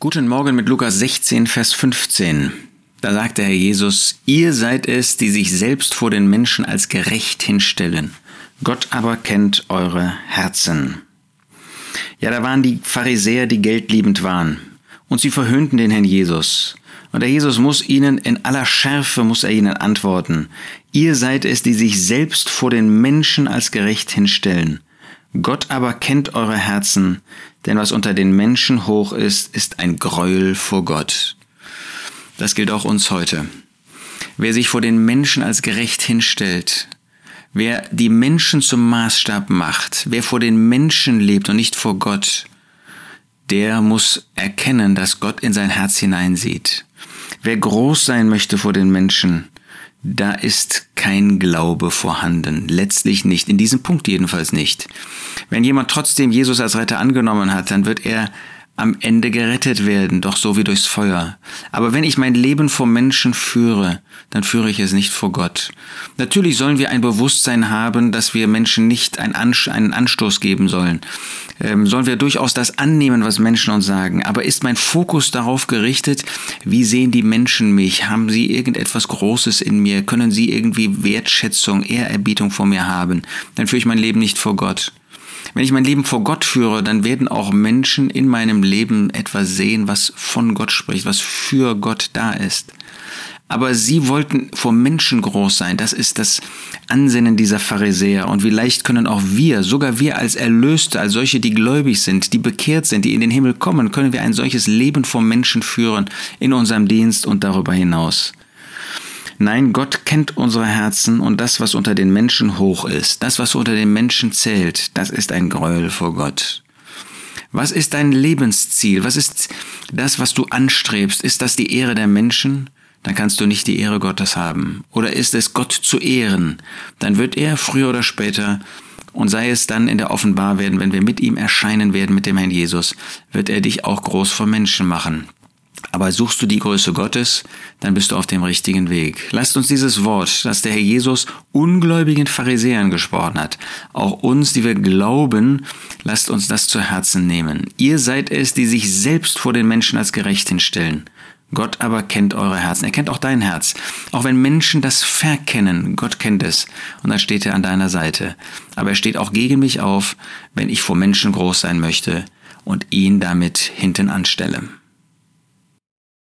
Guten Morgen mit Lukas 16, Vers 15. Da sagt der Herr Jesus, ihr seid es, die sich selbst vor den Menschen als gerecht hinstellen. Gott aber kennt eure Herzen. Ja, da waren die Pharisäer, die geldliebend waren. Und sie verhöhnten den Herrn Jesus. Und der Jesus muss ihnen in aller Schärfe, muss er ihnen antworten. Ihr seid es, die sich selbst vor den Menschen als gerecht hinstellen. Gott aber kennt eure Herzen, denn was unter den Menschen hoch ist, ist ein Gräuel vor Gott. Das gilt auch uns heute. Wer sich vor den Menschen als gerecht hinstellt, wer die Menschen zum Maßstab macht, wer vor den Menschen lebt und nicht vor Gott, der muss erkennen, dass Gott in sein Herz hineinsieht. Wer groß sein möchte vor den Menschen, da ist kein Glaube vorhanden. Letztlich nicht. In diesem Punkt jedenfalls nicht. Wenn jemand trotzdem Jesus als Retter angenommen hat, dann wird er am Ende gerettet werden, doch so wie durchs Feuer. Aber wenn ich mein Leben vor Menschen führe, dann führe ich es nicht vor Gott. Natürlich sollen wir ein Bewusstsein haben, dass wir Menschen nicht einen Anstoß geben sollen. Ähm, sollen wir durchaus das annehmen, was Menschen uns sagen. Aber ist mein Fokus darauf gerichtet, wie sehen die Menschen mich? Haben sie irgendetwas Großes in mir? Können sie irgendwie Wertschätzung, Ehrerbietung vor mir haben? Dann führe ich mein Leben nicht vor Gott. Wenn ich mein Leben vor Gott führe, dann werden auch Menschen in meinem Leben etwas sehen, was von Gott spricht, was für Gott da ist. Aber sie wollten vor Menschen groß sein. Das ist das Ansinnen dieser Pharisäer. Und vielleicht können auch wir, sogar wir als Erlöste, als solche, die gläubig sind, die bekehrt sind, die in den Himmel kommen, können wir ein solches Leben vor Menschen führen in unserem Dienst und darüber hinaus. Nein, Gott kennt unsere Herzen und das, was unter den Menschen hoch ist, das, was unter den Menschen zählt, das ist ein Gräuel vor Gott. Was ist dein Lebensziel? Was ist das, was du anstrebst? Ist das die Ehre der Menschen? Dann kannst du nicht die Ehre Gottes haben. Oder ist es Gott zu ehren? Dann wird er früher oder später und sei es dann in der Offenbarwerden, wenn wir mit ihm erscheinen werden, mit dem Herrn Jesus, wird er dich auch groß vor Menschen machen. Aber suchst du die Größe Gottes, dann bist du auf dem richtigen Weg. Lasst uns dieses Wort, das der Herr Jesus ungläubigen Pharisäern gesprochen hat, auch uns, die wir glauben, lasst uns das zu Herzen nehmen. Ihr seid es, die sich selbst vor den Menschen als gerecht hinstellen. Gott aber kennt eure Herzen. Er kennt auch dein Herz. Auch wenn Menschen das verkennen, Gott kennt es. Und dann steht er an deiner Seite. Aber er steht auch gegen mich auf, wenn ich vor Menschen groß sein möchte und ihn damit hinten anstelle.